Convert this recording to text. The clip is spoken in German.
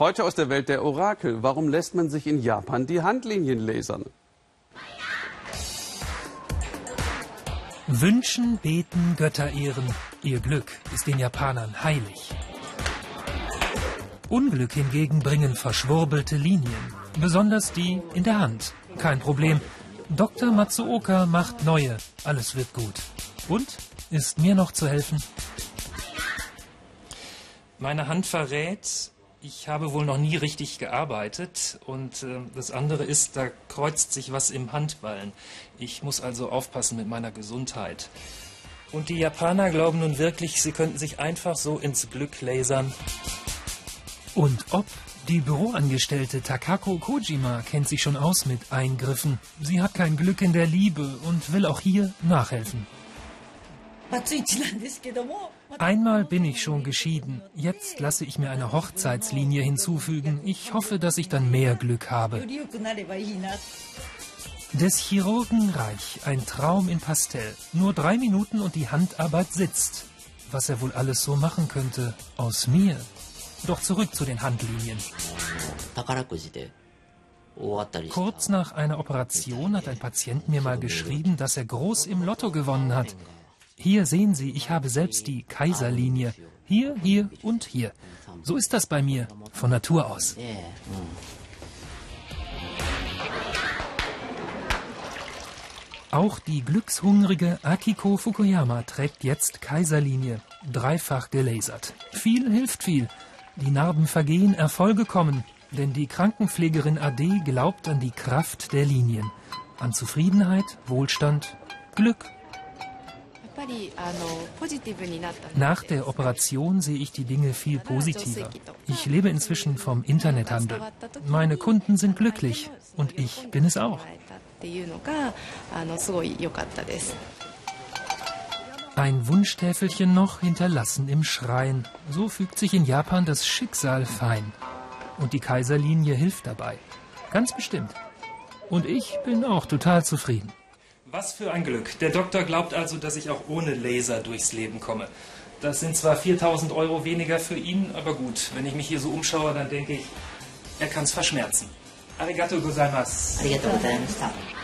Heute aus der Welt der Orakel. Warum lässt man sich in Japan die Handlinien lasern? Wünschen, beten, Götter ehren. Ihr Glück ist den Japanern heilig. Unglück hingegen bringen verschwurbelte Linien. Besonders die in der Hand. Kein Problem. Dr. Matsuoka macht neue. Alles wird gut. Und ist mir noch zu helfen? Meine Hand verrät, ich habe wohl noch nie richtig gearbeitet. Und äh, das andere ist, da kreuzt sich was im Handballen. Ich muss also aufpassen mit meiner Gesundheit. Und die Japaner glauben nun wirklich, sie könnten sich einfach so ins Glück lasern. Und ob die Büroangestellte Takako Kojima kennt sich schon aus mit Eingriffen. Sie hat kein Glück in der Liebe und will auch hier nachhelfen. Einmal bin ich schon geschieden. Jetzt lasse ich mir eine Hochzeitslinie hinzufügen. Ich hoffe, dass ich dann mehr Glück habe. Des Chirurgen Reich, ein Traum in Pastell. Nur drei Minuten und die Handarbeit sitzt. Was er wohl alles so machen könnte aus mir. Doch zurück zu den Handlinien. Kurz nach einer Operation hat ein Patient mir mal geschrieben, dass er groß im Lotto gewonnen hat. Hier sehen Sie, ich habe selbst die Kaiserlinie. Hier, hier und hier. So ist das bei mir, von Natur aus. Auch die glückshungrige Akiko Fukuyama trägt jetzt Kaiserlinie, dreifach gelasert. Viel hilft viel. Die Narben vergehen, Erfolge kommen, denn die Krankenpflegerin Ade glaubt an die Kraft der Linien, an Zufriedenheit, Wohlstand, Glück nach der Operation sehe ich die Dinge viel positiver. Ich lebe inzwischen vom Internethandel. Meine Kunden sind glücklich und ich bin es auch. Ein Wunschtäfelchen noch hinterlassen im Schrein. So fügt sich in Japan das Schicksal fein. Und die Kaiserlinie hilft dabei. Ganz bestimmt. Und ich bin auch total zufrieden. Was für ein Glück. Der Doktor glaubt also, dass ich auch ohne Laser durchs Leben komme. Das sind zwar 4000 Euro weniger für ihn, aber gut, wenn ich mich hier so umschaue, dann denke ich, er kann es verschmerzen. Arigato gozaimasu. Arigato gozaimasu.